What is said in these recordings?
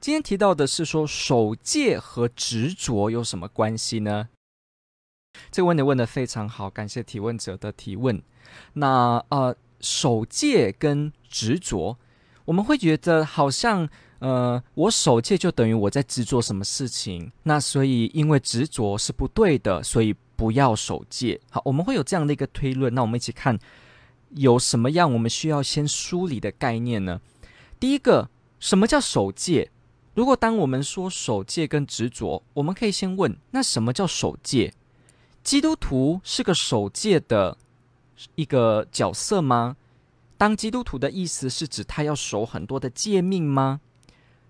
今天提到的是说守戒和执着有什么关系呢？这个问题问得非常好，感谢提问者的提问。那呃，守戒跟执着，我们会觉得好像呃，我守戒就等于我在执着什么事情，那所以因为执着是不对的，所以不要守戒。好，我们会有这样的一个推论。那我们一起看有什么样我们需要先梳理的概念呢？第一个，什么叫守戒？如果当我们说守戒跟执着，我们可以先问：那什么叫守戒？基督徒是个守戒的一个角色吗？当基督徒的意思是指他要守很多的诫命吗？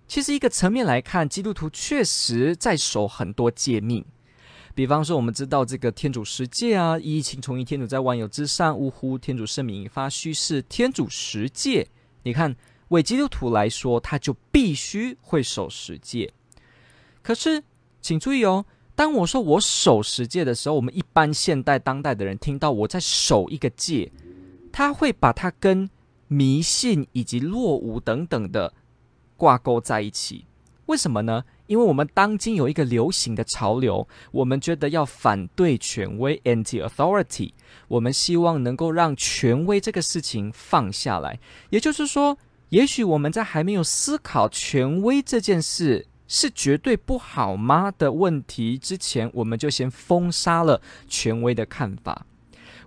其实一个层面来看，基督徒确实在守很多诫命。比方说，我们知道这个天主十诫啊，一情从一，天主在万有之上，呜呼，天主圣名，发虚誓，天主十诫，你看。为基督徒来说，他就必须会守十戒。可是，请注意哦，当我说我守十戒的时候，我们一般现代当代的人听到我在守一个戒，他会把它跟迷信以及落伍等等的挂钩在一起。为什么呢？因为我们当今有一个流行的潮流，我们觉得要反对权威 （anti-authority），我们希望能够让权威这个事情放下来。也就是说。也许我们在还没有思考权威这件事是绝对不好吗的问题之前，我们就先封杀了权威的看法。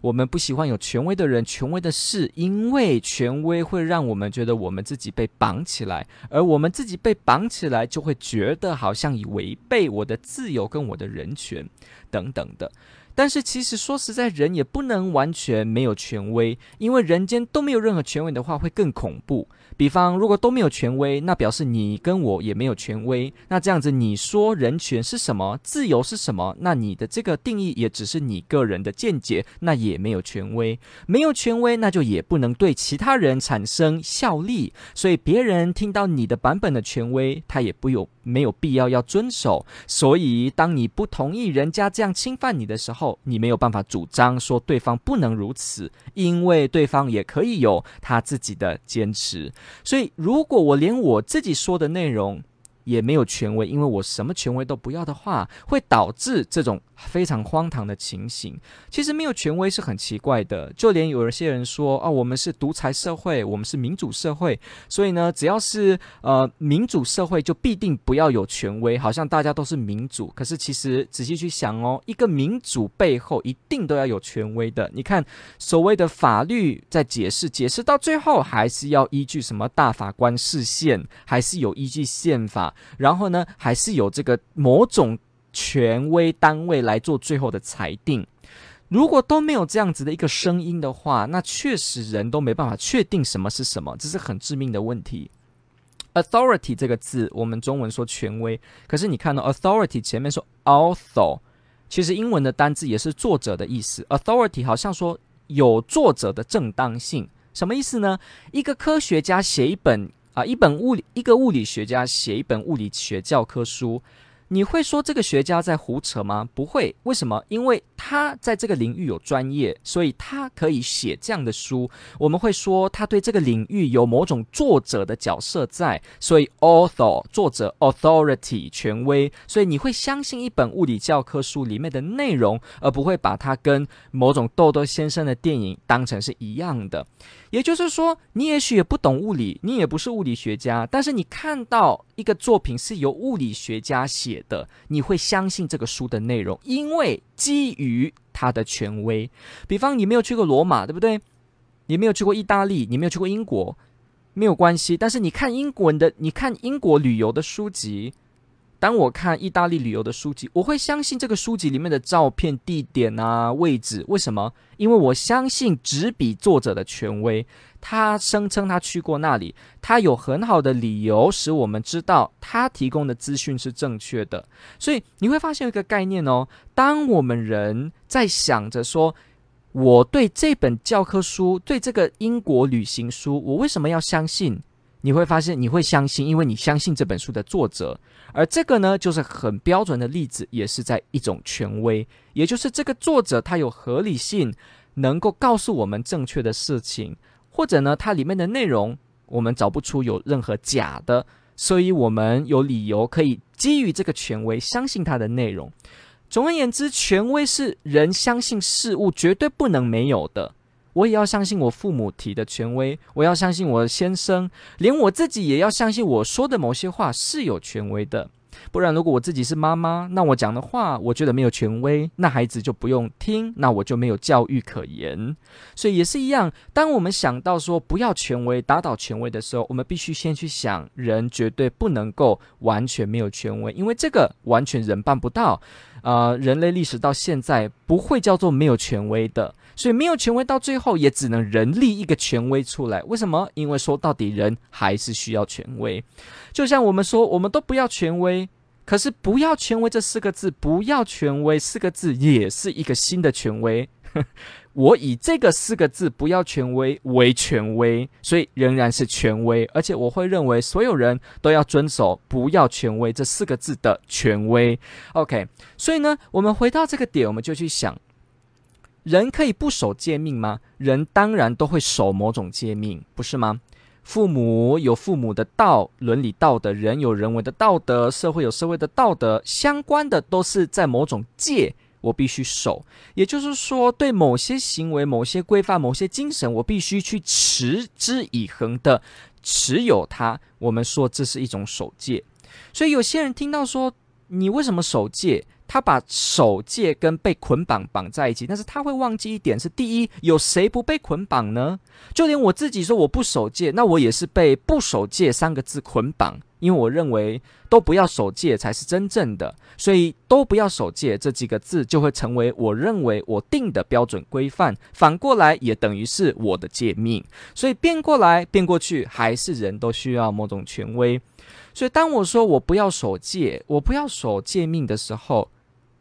我们不喜欢有权威的人、权威的事，因为权威会让我们觉得我们自己被绑起来，而我们自己被绑起来，就会觉得好像已违背我的自由跟我的人权等等的。但是其实说实在，人也不能完全没有权威，因为人间都没有任何权威的话，会更恐怖。比方，如果都没有权威，那表示你跟我也没有权威。那这样子，你说人权是什么？自由是什么？那你的这个定义也只是你个人的见解，那也没有权威。没有权威，那就也不能对其他人产生效力。所以别人听到你的版本的权威，他也不有没有必要要遵守。所以，当你不同意人家这样侵犯你的时候，你没有办法主张说对方不能如此，因为对方也可以有他自己的坚持。所以，如果我连我自己说的内容，也没有权威，因为我什么权威都不要的话，会导致这种非常荒唐的情形。其实没有权威是很奇怪的，就连有一些人说啊，我们是独裁社会，我们是民主社会，所以呢，只要是呃民主社会就必定不要有权威，好像大家都是民主。可是其实仔细去想哦，一个民主背后一定都要有权威的。你看所谓的法律在解释，解释到最后还是要依据什么大法官释宪，还是有依据宪法。然后呢，还是有这个某种权威单位来做最后的裁定。如果都没有这样子的一个声音的话，那确实人都没办法确定什么是什么，这是很致命的问题。Authority 这个字，我们中文说权威，可是你看到 Authority 前面说 author，其实英文的单字也是作者的意思。Authority 好像说有作者的正当性，什么意思呢？一个科学家写一本。啊，一本物理，一个物理学家写一本物理学教科书，你会说这个学家在胡扯吗？不会，为什么？因为他在这个领域有专业，所以他可以写这样的书。我们会说他对这个领域有某种作者的角色在，所以 author 作者 authority 权威，所以你会相信一本物理教科书里面的内容，而不会把它跟某种豆豆先生的电影当成是一样的。也就是说，你也许也不懂物理，你也不是物理学家，但是你看到一个作品是由物理学家写的，你会相信这个书的内容，因为基于他的权威。比方，你没有去过罗马，对不对？你没有去过意大利，你没有去过英国，没有关系。但是你看英国的，你看英国旅游的书籍。当我看意大利旅游的书籍，我会相信这个书籍里面的照片、地点啊、位置。为什么？因为我相信执笔作者的权威。他声称他去过那里，他有很好的理由使我们知道他提供的资讯是正确的。所以你会发现一个概念哦，当我们人在想着说，我对这本教科书，对这个英国旅行书，我为什么要相信？你会发现，你会相信，因为你相信这本书的作者，而这个呢，就是很标准的例子，也是在一种权威，也就是这个作者他有合理性，能够告诉我们正确的事情，或者呢，它里面的内容我们找不出有任何假的，所以我们有理由可以基于这个权威相信它的内容。总而言之，权威是人相信事物绝对不能没有的。我也要相信我父母提的权威，我要相信我的先生，连我自己也要相信我说的某些话是有权威的。不然，如果我自己是妈妈，那我讲的话我觉得没有权威，那孩子就不用听，那我就没有教育可言。所以也是一样，当我们想到说不要权威、打倒权威的时候，我们必须先去想，人绝对不能够完全没有权威，因为这个完全人办不到。呃，人类历史到现在不会叫做没有权威的。所以没有权威，到最后也只能人立一个权威出来。为什么？因为说到底，人还是需要权威。就像我们说，我们都不要权威，可是“不要权威”这四个字，“不要权威”四个字也是一个新的权威。我以这个四个字“不要权威”为权威，所以仍然是权威。而且我会认为所有人都要遵守“不要权威”这四个字的权威。OK，所以呢，我们回到这个点，我们就去想。人可以不守诫命吗？人当然都会守某种诫命，不是吗？父母有父母的道，伦理道德；人有人为的道德，社会有社会的道德。相关的都是在某种戒，我必须守。也就是说，对某些行为、某些规范、某些精神，我必须去持之以恒的持有它。我们说这是一种守戒。所以有些人听到说，你为什么守戒？他把守戒跟被捆绑绑在一起，但是他会忘记一点是：第一，有谁不被捆绑呢？就连我自己说我不守戒，那我也是被“不守戒”三个字捆绑，因为我认为都不要守戒才是真正的，所以都不要守戒这几个字就会成为我认为我定的标准规范，反过来也等于是我的诫命，所以变过来变过去，还是人都需要某种权威。所以当我说我不要守戒，我不要守诫命的时候，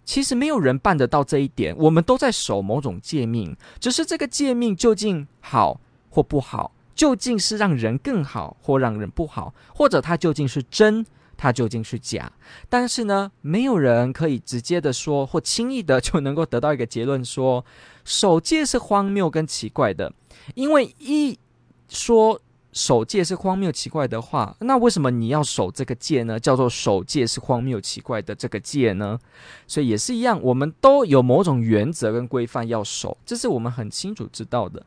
其实没有人办得到这一点，我们都在守某种诫命，只是这个诫命究竟好或不好，究竟是让人更好或让人不好，或者它究竟是真，它究竟是假。但是呢，没有人可以直接的说或轻易的就能够得到一个结论说，守戒是荒谬跟奇怪的，因为一说。守戒是荒谬奇怪的话，那为什么你要守这个戒呢？叫做守戒是荒谬奇怪的这个戒呢？所以也是一样，我们都有某种原则跟规范要守，这是我们很清楚知道的。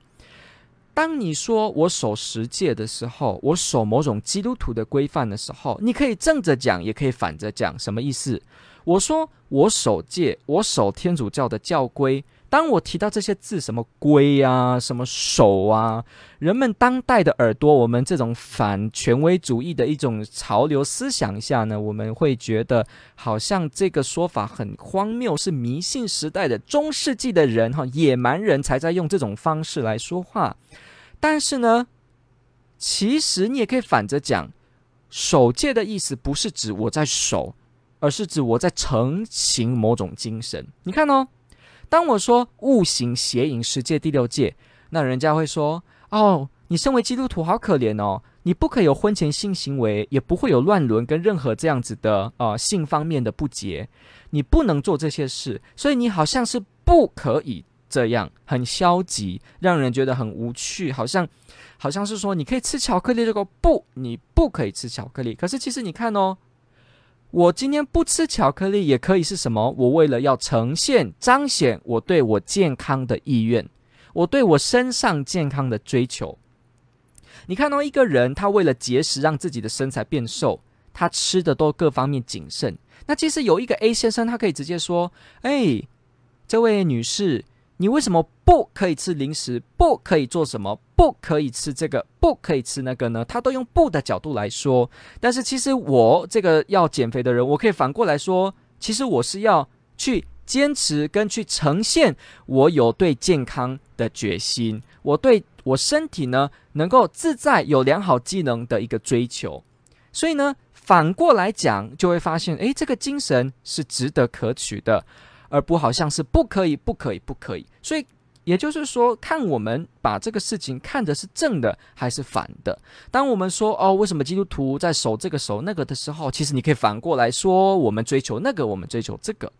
当你说我守十戒的时候，我守某种基督徒的规范的时候，你可以正着讲，也可以反着讲，什么意思？我说我守戒，我守天主教的教规。当我提到这些字，什么规啊，什么守啊，人们当代的耳朵，我们这种反权威主义的一种潮流思想下呢，我们会觉得好像这个说法很荒谬，是迷信时代的中世纪的人哈，野蛮人才在用这种方式来说话。但是呢，其实你也可以反着讲，守戒的意思不是指我在守，而是指我在成型某种精神。你看哦。当我说悟行邪淫十戒第六戒，那人家会说：“哦，你身为基督徒好可怜哦，你不可以有婚前性行为，也不会有乱伦跟任何这样子的呃性方面的不洁，你不能做这些事，所以你好像是不可以这样，很消极，让人觉得很无趣，好像好像是说你可以吃巧克力，这个不，你不可以吃巧克力。可是其实你看哦。”我今天不吃巧克力也可以是什么？我为了要呈现、彰显我对我健康的意愿，我对我身上健康的追求。你看到一个人，他为了节食，让自己的身材变瘦，他吃的都各方面谨慎。那其实有一个 A 先生，他可以直接说：“哎，这位女士，你为什么不可以吃零食？不可以做什么？不可以吃这个？不可以吃那个呢？他都用不的角度来说。但是其实我这个要减肥的人，我可以反过来说，其实我是要去坚持跟去呈现我有对健康的决心，我对我身体呢能够自在有良好技能的一个追求。所以呢，反过来讲，就会发现，诶，这个精神是值得可取的。而不好像是不可以，不可以，不可以。所以也就是说，看我们把这个事情看的是正的还是反的。当我们说哦，为什么基督徒在守这个守那个的时候，其实你可以反过来说，我们追求那个，我们追求这个。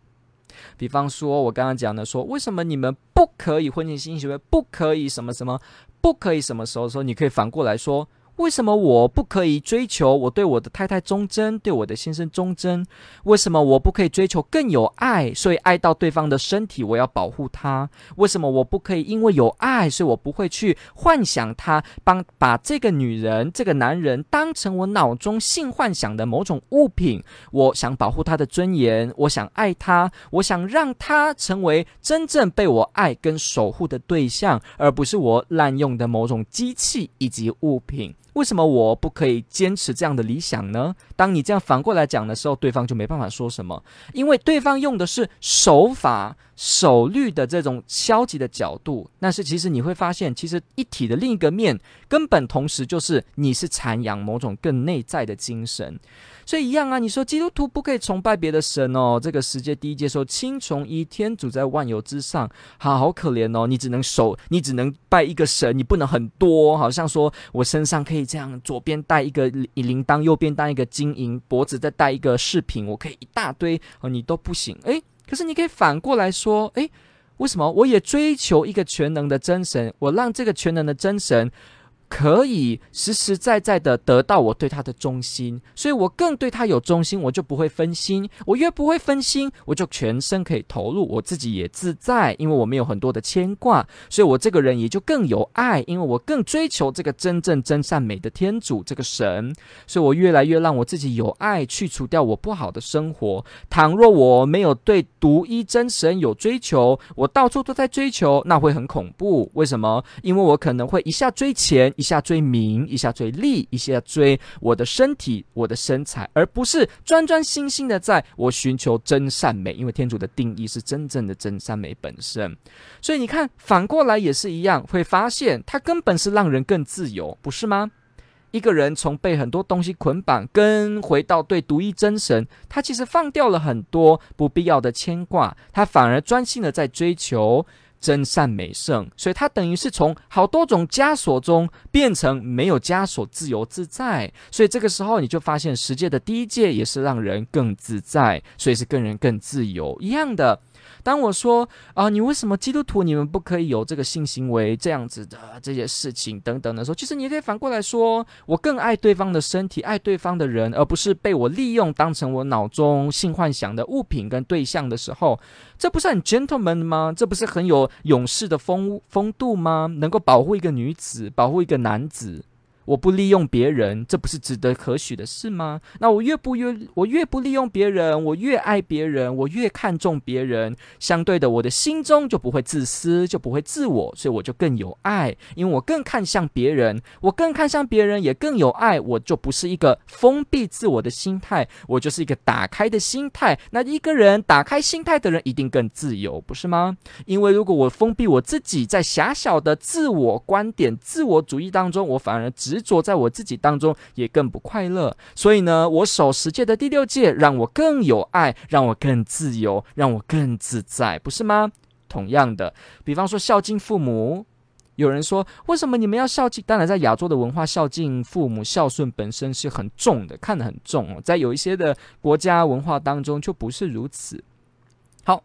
比方说，我刚刚讲的说，为什么你们不可以婚前性行为，不可以什么什么，不可以什么时候说，你可以反过来说。为什么我不可以追求我对我的太太忠贞，对我的先生忠贞？为什么我不可以追求更有爱，所以爱到对方的身体，我要保护他？为什么我不可以因为有爱，所以我不会去幻想他，帮把这个女人、这个男人当成我脑中性幻想的某种物品？我想保护他的尊严，我想爱他，我想让他成为真正被我爱跟守护的对象，而不是我滥用的某种机器以及物品。为什么我不可以坚持这样的理想呢？当你这样反过来讲的时候，对方就没办法说什么，因为对方用的是守法、守律的这种消极的角度。但是其实你会发现，其实一体的另一个面，根本同时就是你是阐扬某种更内在的精神。所以一样啊，你说基督徒不可以崇拜别的神哦。这个世界第一诫说：“听从一天主在万有之上。”好，好可怜哦，你只能守，你只能拜一个神，你不能很多。好像说我身上可以这样，左边戴一个铃铛，右边戴一个金银，脖子再戴一个饰品，我可以一大堆，你都不行。诶，可是你可以反过来说，诶，为什么我也追求一个全能的真神？我让这个全能的真神。可以实实在在的得到我对他的忠心，所以我更对他有忠心，我就不会分心。我越不会分心，我就全身可以投入，我自己也自在，因为我没有很多的牵挂，所以我这个人也就更有爱，因为我更追求这个真正真善美的天主这个神，所以我越来越让我自己有爱，去除掉我不好的生活。倘若我没有对独一真神有追求，我到处都在追求，那会很恐怖。为什么？因为我可能会一下追钱。一下追名，一下追利，一下追我的身体、我的身材，而不是专专心心的在我寻求真善美。因为天主的定义是真正的真善美本身，所以你看，反过来也是一样，会发现它根本是让人更自由，不是吗？一个人从被很多东西捆绑，跟回到对独一真神，他其实放掉了很多不必要的牵挂，他反而专心的在追求。真善美圣，所以他等于是从好多种枷锁中变成没有枷锁、自由自在。所以这个时候你就发现，世界的第一界也是让人更自在，所以是更人更自由一样的。当我说啊，你为什么基督徒你们不可以有这个性行为这样子的这些事情等等的时候，其实你也可以反过来说，我更爱对方的身体，爱对方的人，而不是被我利用当成我脑中性幻想的物品跟对象的时候，这不是很 gentleman 吗？这不是很有勇士的风风度吗？能够保护一个女子，保护一个男子。我不利用别人，这不是值得可许的事吗？那我越不越我越不利用别人，我越爱别人，我越看重别人，相对的，我的心中就不会自私，就不会自我，所以我就更有爱，因为我更看向别人，我更看向别人，也更有爱，我就不是一个封闭自我的心态，我就是一个打开的心态。那一个人打开心态的人，一定更自由，不是吗？因为如果我封闭我自己，在狭小的自我观点、自我主义当中，我反而只执着在我自己当中，也更不快乐。所以呢，我守十诫的第六诫，让我更有爱，让我更自由，让我更自在，不是吗？同样的，比方说孝敬父母，有人说，为什么你们要孝敬？当然，在亚洲的文化，孝敬父母、孝顺本身是很重的，看得很重哦。在有一些的国家文化当中，就不是如此。好，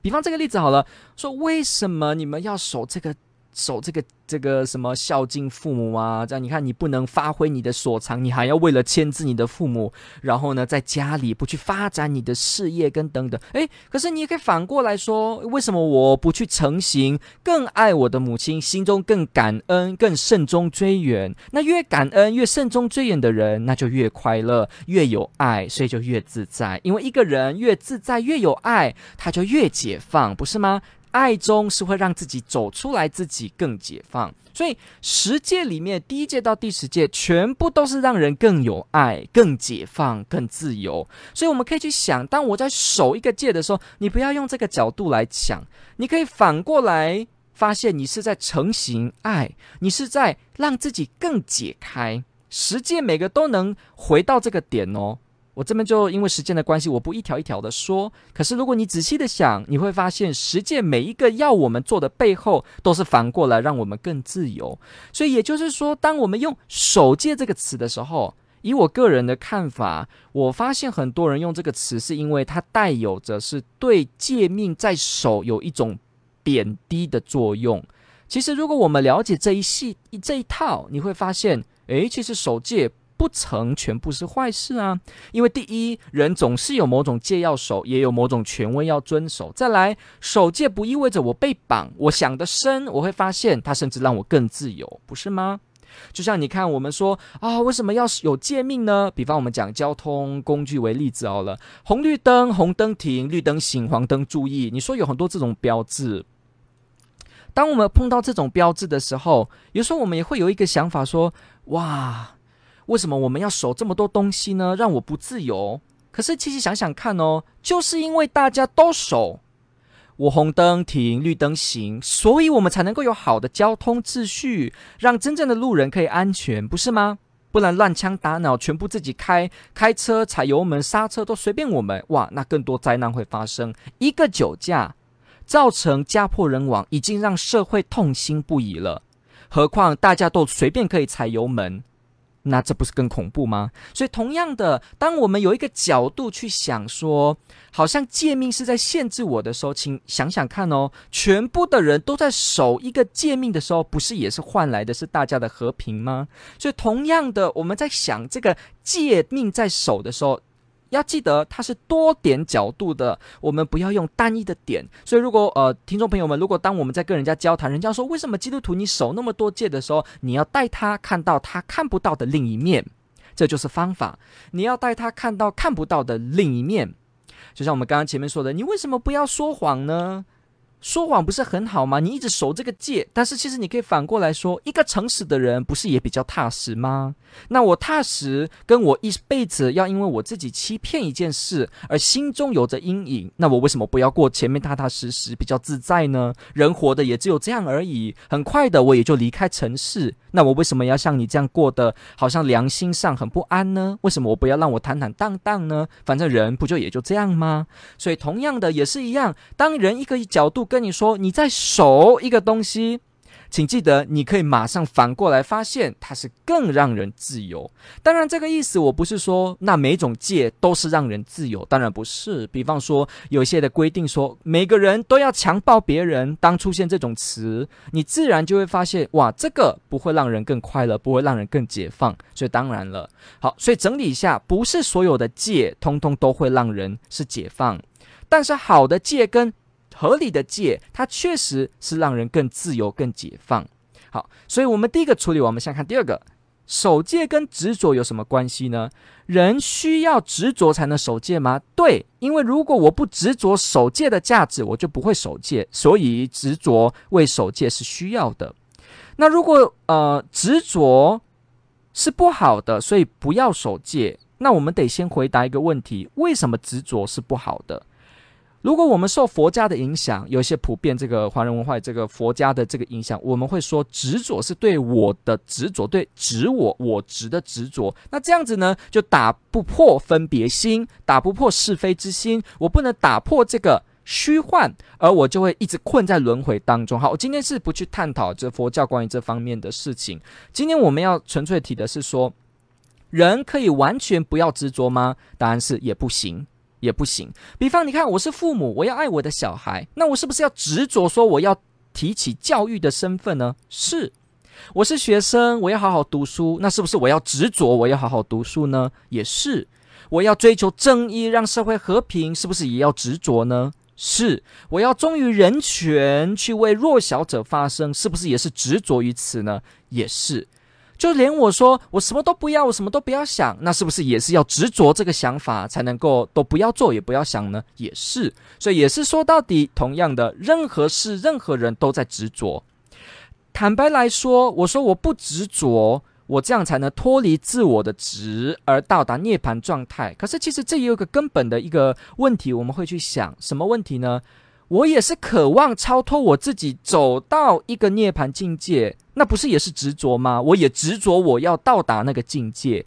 比方这个例子好了，说为什么你们要守这个？守这个这个什么孝敬父母啊？这样你看，你不能发挥你的所长，你还要为了牵制你的父母，然后呢，在家里不去发展你的事业跟等等。诶，可是你也可以反过来说，为什么我不去成型，更爱我的母亲，心中更感恩，更慎终追远？那越感恩越慎终追远的人，那就越快乐，越有爱，所以就越自在。因为一个人越自在越有爱，他就越解放，不是吗？爱中是会让自己走出来，自己更解放。所以十诫里面，第一诫到第十诫，全部都是让人更有爱、更解放、更自由。所以我们可以去想，当我在守一个戒的时候，你不要用这个角度来想，你可以反过来发现，你是在成型爱，你是在让自己更解开。十诫每个都能回到这个点哦。我这边就因为时间的关系，我不一条一条的说。可是如果你仔细的想，你会发现十诫每一个要我们做的背后，都是反过来让我们更自由。所以也就是说，当我们用“守诫”这个词的时候，以我个人的看法，我发现很多人用这个词，是因为它带有着是对诫命在守有一种贬低的作用。其实如果我们了解这一系这一套，你会发现，诶，其实守诫。不曾全部是坏事啊，因为第一，人总是有某种戒要守，也有某种权威要遵守。再来，守戒不意味着我被绑，我想得深，我会发现它甚至让我更自由，不是吗？就像你看，我们说啊，为什么要有诫命呢？比方我们讲交通工具为例子好了，红绿灯，红灯停，绿灯行，黄灯注意。你说有很多这种标志，当我们碰到这种标志的时候，有时候我们也会有一个想法说，哇。为什么我们要守这么多东西呢？让我不自由。可是其实想想看哦，就是因为大家都守，我红灯停，绿灯行，所以我们才能够有好的交通秩序，让真正的路人可以安全，不是吗？不然乱枪打鸟，全部自己开，开车踩油门刹车都随便我们，哇，那更多灾难会发生。一个酒驾造成家破人亡，已经让社会痛心不已了，何况大家都随便可以踩油门。那这不是更恐怖吗？所以同样的，当我们有一个角度去想说，好像诫命是在限制我的时候，请想想看哦，全部的人都在守一个诫命的时候，不是也是换来的是大家的和平吗？所以同样的，我们在想这个诫命在守的时候。要记得，它是多点角度的，我们不要用单一的点。所以，如果呃，听众朋友们，如果当我们在跟人家交谈，人家说为什么基督徒你守那么多戒的时候，你要带他看到他看不到的另一面，这就是方法。你要带他看到看不到的另一面，就像我们刚刚前面说的，你为什么不要说谎呢？说谎不是很好吗？你一直守这个戒，但是其实你可以反过来说，一个诚实的人不是也比较踏实吗？那我踏实，跟我一辈子要因为我自己欺骗一件事而心中有着阴影，那我为什么不要过前面踏踏实实比较自在呢？人活的也只有这样而已，很快的我也就离开城市。那我为什么要像你这样过得好像良心上很不安呢？为什么我不要让我坦坦荡荡呢？反正人不就也就这样吗？所以同样的也是一样，当人一个角度跟你说你在守一个东西。请记得，你可以马上反过来发现，它是更让人自由。当然，这个意思我不是说那每种戒都是让人自由，当然不是。比方说，有些的规定说每个人都要强暴别人，当出现这种词，你自然就会发现，哇，这个不会让人更快乐，不会让人更解放。所以当然了，好，所以整理一下，不是所有的戒通通都会让人是解放，但是好的戒跟。合理的戒，它确实是让人更自由、更解放。好，所以我们第一个处理，我们先看第二个，守戒跟执着有什么关系呢？人需要执着才能守戒吗？对，因为如果我不执着守戒的价值，我就不会守戒，所以执着为守戒是需要的。那如果呃执着是不好的，所以不要守戒，那我们得先回答一个问题：为什么执着是不好的？如果我们受佛家的影响，有一些普遍这个华人文化这个佛家的这个影响，我们会说执着是对我的执着，对执我我执的执着。那这样子呢，就打不破分别心，打不破是非之心。我不能打破这个虚幻，而我就会一直困在轮回当中。好，我今天是不去探讨这佛教关于这方面的事情。今天我们要纯粹提的是说，人可以完全不要执着吗？答案是也不行。也不行。比方，你看，我是父母，我要爱我的小孩，那我是不是要执着说我要提起教育的身份呢？是。我是学生，我要好好读书，那是不是我要执着我要好好读书呢？也是。我要追求正义，让社会和平，是不是也要执着呢？是。我要忠于人权，去为弱小者发声，是不是也是执着于此呢？也是。就连我说我什么都不要，我什么都不要想，那是不是也是要执着这个想法才能够都不要做，也不要想呢？也是，所以也是说到底，同样的，任何事、任何人都在执着。坦白来说，我说我不执着，我这样才能脱离自我的执，而到达涅槃状态。可是其实这也有个根本的一个问题，我们会去想什么问题呢？我也是渴望超脱我自己，走到一个涅槃境界，那不是也是执着吗？我也执着我要到达那个境界，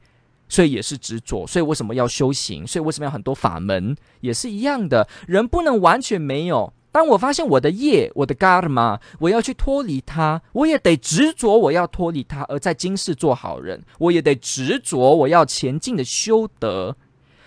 所以也是执着。所以为什么要修行？所以为什么要很多法门？也是一样的，人不能完全没有。当我发现我的业，我的 karma，我要去脱离它，我也得执着我要脱离它，而在今世做好人，我也得执着我要前进的修德，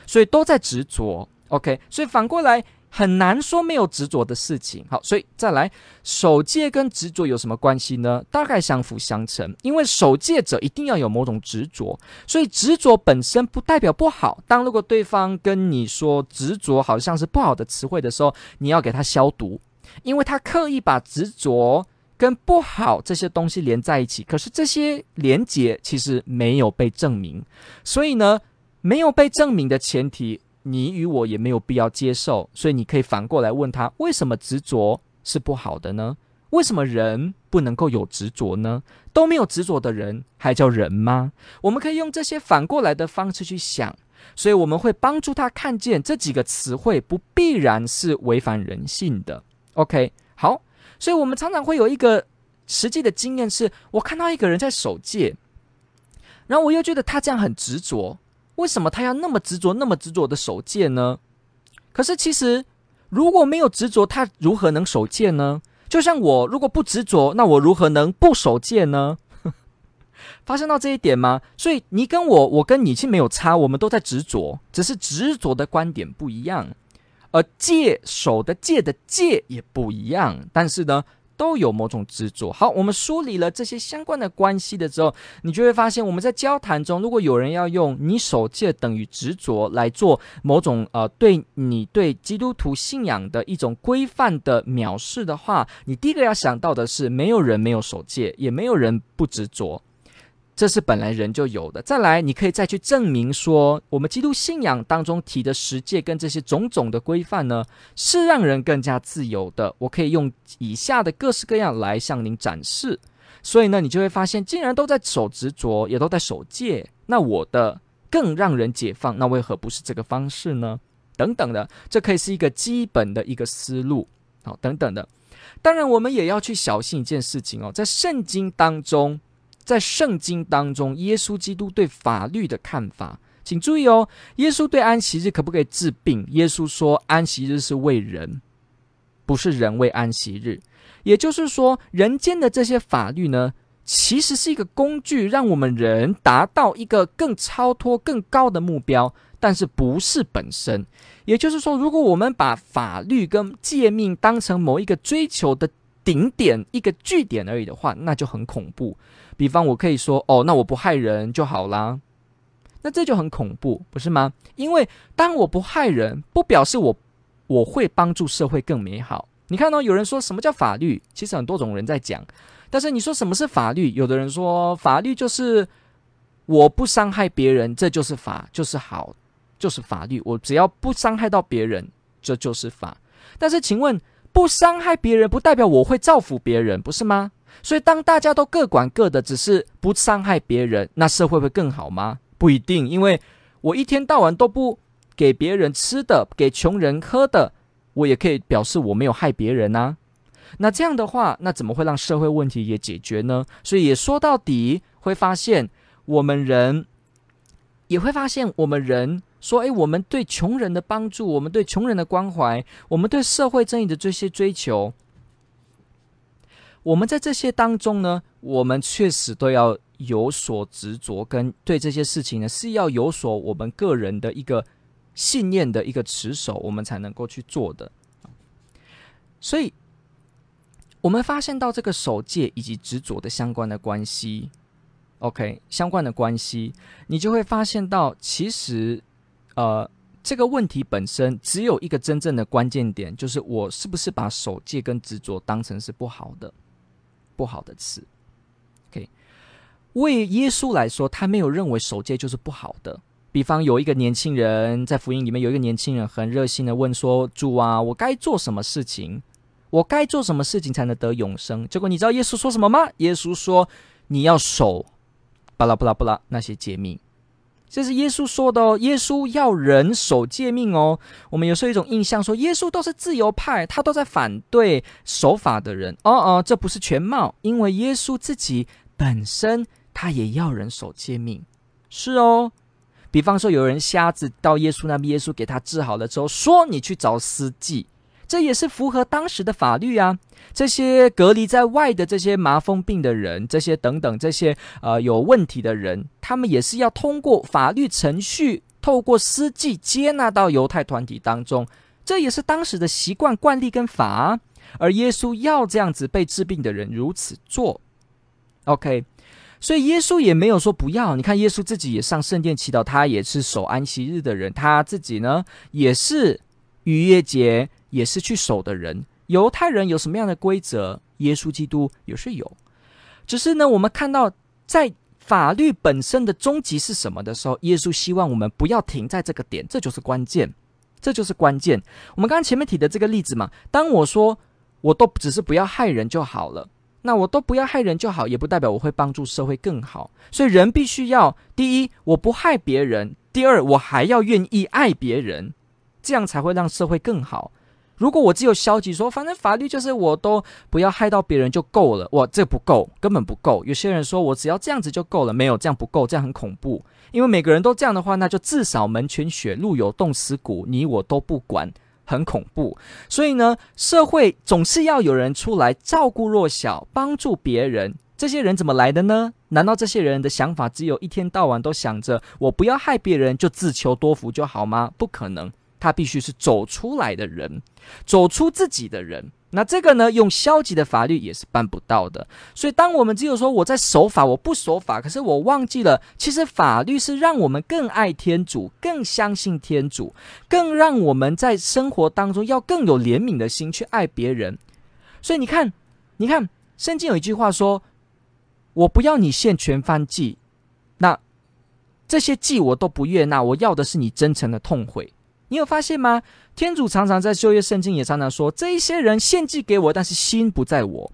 所以都在执着。OK，所以反过来。很难说没有执着的事情。好，所以再来，守戒跟执着有什么关系呢？大概相辅相成。因为守戒者一定要有某种执着，所以执着本身不代表不好。当如果对方跟你说执着好像是不好的词汇的时候，你要给他消毒，因为他刻意把执着跟不好这些东西连在一起。可是这些连结其实没有被证明，所以呢，没有被证明的前提。你与我也没有必要接受，所以你可以反过来问他：为什么执着是不好的呢？为什么人不能够有执着呢？都没有执着的人还叫人吗？我们可以用这些反过来的方式去想，所以我们会帮助他看见这几个词汇不必然是违反人性的。OK，好，所以我们常常会有一个实际的经验是：我看到一个人在守戒，然后我又觉得他这样很执着。为什么他要那么执着、那么执着的守戒呢？可是其实如果没有执着，他如何能守戒呢？就像我如果不执着，那我如何能不守戒呢？发生到这一点吗？所以你跟我，我跟你其实没有差，我们都在执着，只是执着的观点不一样，而戒守的戒的戒也不一样。但是呢，都有某种执着。好，我们梳理了这些相关的关系的时候，你就会发现，我们在交谈中，如果有人要用“你守戒等于执着”来做某种呃对你对基督徒信仰的一种规范的藐视的话，你第一个要想到的是，没有人没有守戒，也没有人不执着。这是本来人就有的。再来，你可以再去证明说，我们基督信仰当中提的十诫跟这些种种的规范呢，是让人更加自由的。我可以用以下的各式各样来向您展示。所以呢，你就会发现，既然都在守执着，也都在守戒，那我的更让人解放，那为何不是这个方式呢？等等的，这可以是一个基本的一个思路。好，等等的。当然，我们也要去小心一件事情哦，在圣经当中。在圣经当中，耶稣基督对法律的看法，请注意哦。耶稣对安息日可不可以治病？耶稣说，安息日是为人，不是人为安息日。也就是说，人间的这些法律呢，其实是一个工具，让我们人达到一个更超脱、更高的目标，但是不是本身。也就是说，如果我们把法律跟诫命当成某一个追求的顶点、一个据点而已的话，那就很恐怖。比方，我可以说，哦，那我不害人就好啦，那这就很恐怖，不是吗？因为当我不害人，不表示我我会帮助社会更美好。你看到有人说什么叫法律？其实很多种人在讲，但是你说什么是法律？有的人说法律就是我不伤害别人，这就是法，就是好，就是法律。我只要不伤害到别人，这就是法。但是请问，不伤害别人不代表我会造福别人，不是吗？所以，当大家都各管各的，只是不伤害别人，那社会会更好吗？不一定，因为我一天到晚都不给别人吃的，给穷人喝的，我也可以表示我没有害别人啊。那这样的话，那怎么会让社会问题也解决呢？所以也说到底，会发现我们人也会发现，我们人说，诶，我们对穷人的帮助，我们对穷人的关怀，我们对社会正义的这些追求。我们在这些当中呢，我们确实都要有所执着，跟对这些事情呢，是要有所我们个人的一个信念的一个持守，我们才能够去做的。所以，我们发现到这个守戒以及执着的相关的关系，OK，相关的关系，你就会发现到，其实，呃，这个问题本身只有一个真正的关键点，就是我是不是把守戒跟执着当成是不好的。不好的词，OK，为耶稣来说，他没有认为守戒就是不好的。比方有一个年轻人在福音里面，有一个年轻人很热心的问说：“主啊，我该做什么事情？我该做什么事情才能得永生？”结果你知道耶稣说什么吗？耶稣说：“你要守，巴拉巴拉巴拉那些诫命。”这是耶稣说的哦。耶稣要人守诫命哦。我们有时候有一种印象说，耶稣都是自由派，他都在反对守法的人。哦哦，这不是全貌，因为耶稣自己本身他也要人守诫命。是哦。比方说，有人瞎子到耶稣那边，耶稣给他治好了之后，说：“你去找司祭。”这也是符合当时的法律啊。这些隔离在外的这些麻风病的人，这些等等这些呃有问题的人，他们也是要通过法律程序，透过司祭接纳到犹太团体当中。这也是当时的习惯惯例跟法。而耶稣要这样子被治病的人如此做。OK。所以耶稣也没有说不要，你看耶稣自己也上圣殿祈祷，他也是守安息日的人，他自己呢也是逾越节也是去守的人。犹太人有什么样的规则，耶稣基督也是有。只是呢，我们看到在法律本身的终极是什么的时候，耶稣希望我们不要停在这个点，这就是关键，这就是关键。我们刚刚前面提的这个例子嘛，当我说我都只是不要害人就好了。那我都不要害人就好，也不代表我会帮助社会更好。所以人必须要：第一，我不害别人；第二，我还要愿意爱别人，这样才会让社会更好。如果我只有消极说，反正法律就是我都不要害到别人就够了，哇，这不够，根本不够。有些人说我只要这样子就够了，没有，这样不够，这样很恐怖。因为每个人都这样的话，那就至少门前雪，路有冻死骨，你我都不管。很恐怖，所以呢，社会总是要有人出来照顾弱小，帮助别人。这些人怎么来的呢？难道这些人的想法只有一天到晚都想着我不要害别人，就自求多福就好吗？不可能，他必须是走出来的人，走出自己的人。那这个呢，用消极的法律也是办不到的。所以，当我们只有说我在守法，我不守法，可是我忘记了，其实法律是让我们更爱天主，更相信天主，更让我们在生活当中要更有怜悯的心去爱别人。所以你看，你看，圣经有一句话说：“我不要你献全燔祭，那这些祭我都不悦纳，我要的是你真诚的痛悔。”你有发现吗？天主常常在旧约圣经也常常说，这一些人献祭给我，但是心不在我；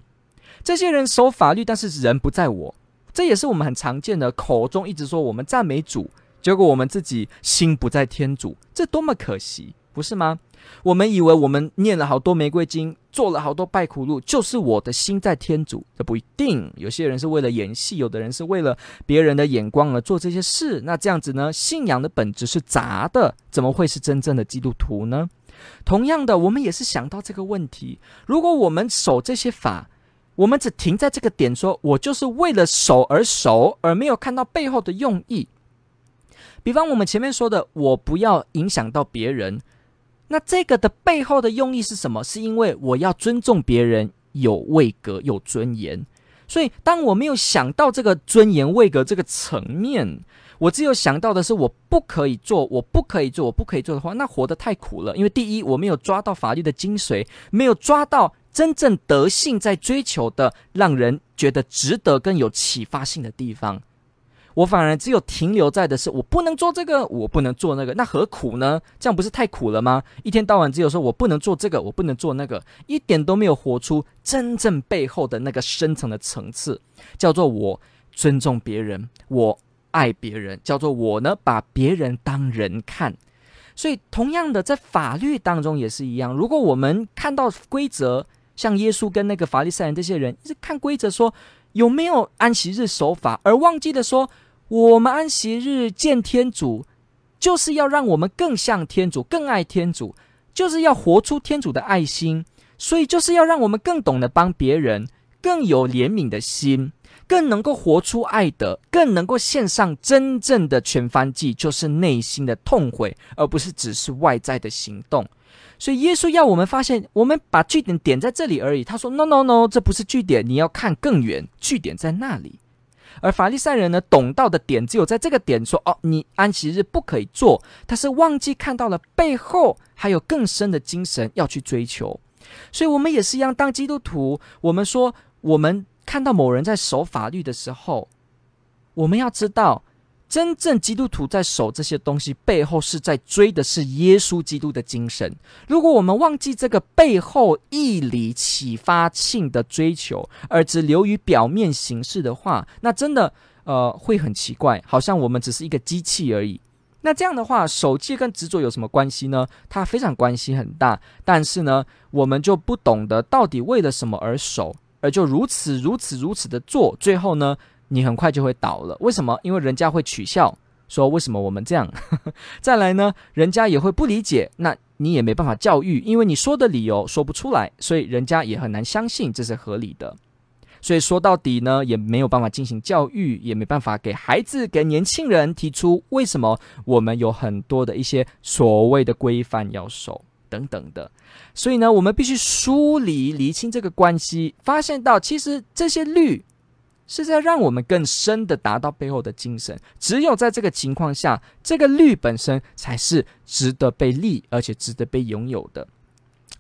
这些人守法律，但是人不在我。这也是我们很常见的，口中一直说我们赞美主，结果我们自己心不在天主，这多么可惜，不是吗？我们以为我们念了好多玫瑰经，做了好多拜苦路，就是我的心在天主，这不一定。有些人是为了演戏，有的人是为了别人的眼光而做这些事。那这样子呢？信仰的本质是杂的，怎么会是真正的基督徒呢？同样的，我们也是想到这个问题：如果我们守这些法，我们只停在这个点说，说我就是为了守而守，而没有看到背后的用意。比方我们前面说的，我不要影响到别人。那这个的背后的用意是什么？是因为我要尊重别人，有位格，有尊严。所以，当我没有想到这个尊严、位格这个层面，我只有想到的是我不可以做，我不可以做，我不可以做的话，那活得太苦了。因为第一，我没有抓到法律的精髓，没有抓到真正德性在追求的，让人觉得值得跟有启发性的地方。我反而只有停留在的是，我不能做这个，我不能做那个，那何苦呢？这样不是太苦了吗？一天到晚只有说我不能做这个，我不能做那个，一点都没有活出真正背后的那个深层的层次，叫做我尊重别人，我爱别人，叫做我呢把别人当人看。所以同样的，在法律当中也是一样，如果我们看到规则，像耶稣跟那个法利赛人这些人一直看规则说有没有安息日守法，而忘记了说。我们安息日见天主，就是要让我们更像天主，更爱天主，就是要活出天主的爱心。所以，就是要让我们更懂得帮别人，更有怜悯的心，更能够活出爱的，更能够献上真正的全燔祭，就是内心的痛悔，而不是只是外在的行动。所以，耶稣要我们发现，我们把据点点在这里而已。他说：“No, No, No，这不是据点，你要看更远，据点在那里。”而法利赛人呢，懂到的点只有在这个点说：“哦，你安息日不可以做。”他是忘记看到了背后还有更深的精神要去追求。所以，我们也是一样，当基督徒，我们说我们看到某人在守法律的时候，我们要知道。真正基督徒在守这些东西背后，是在追的是耶稣基督的精神。如果我们忘记这个背后义理启发性的追求，而只流于表面形式的话，那真的呃会很奇怪，好像我们只是一个机器而已。那这样的话，守戒跟执着有什么关系呢？它非常关系很大，但是呢，我们就不懂得到底为了什么而守，而就如此如此如此的做，最后呢，你很快就会倒了，为什么？因为人家会取笑，说为什么我们这样？再来呢，人家也会不理解，那你也没办法教育，因为你说的理由说不出来，所以人家也很难相信这是合理的。所以说到底呢，也没有办法进行教育，也没办法给孩子、给年轻人提出为什么我们有很多的一些所谓的规范要守等等的。所以呢，我们必须梳理、厘清这个关系，发现到其实这些律。是在让我们更深的达到背后的精神。只有在这个情况下，这个律本身才是值得被立，而且值得被拥有的。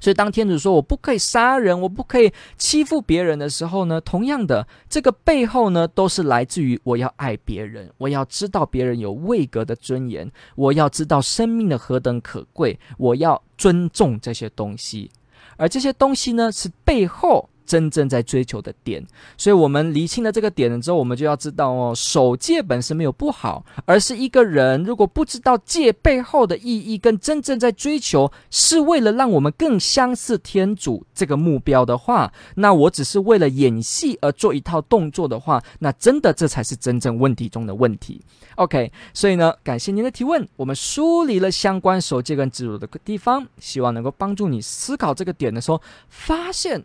所以，当天主说我不可以杀人，我不可以欺负别人的时候呢，同样的，这个背后呢，都是来自于我要爱别人，我要知道别人有位格的尊严，我要知道生命的何等可贵，我要尊重这些东西。而这些东西呢，是背后。真正在追求的点，所以我们厘清了这个点了之后，我们就要知道哦，守戒本身没有不好，而是一个人如果不知道戒背后的意义，跟真正在追求是为了让我们更相似天主这个目标的话，那我只是为了演戏而做一套动作的话，那真的这才是真正问题中的问题。OK，所以呢，感谢您的提问，我们梳理了相关守戒跟执着的地方，希望能够帮助你思考这个点的时候，发现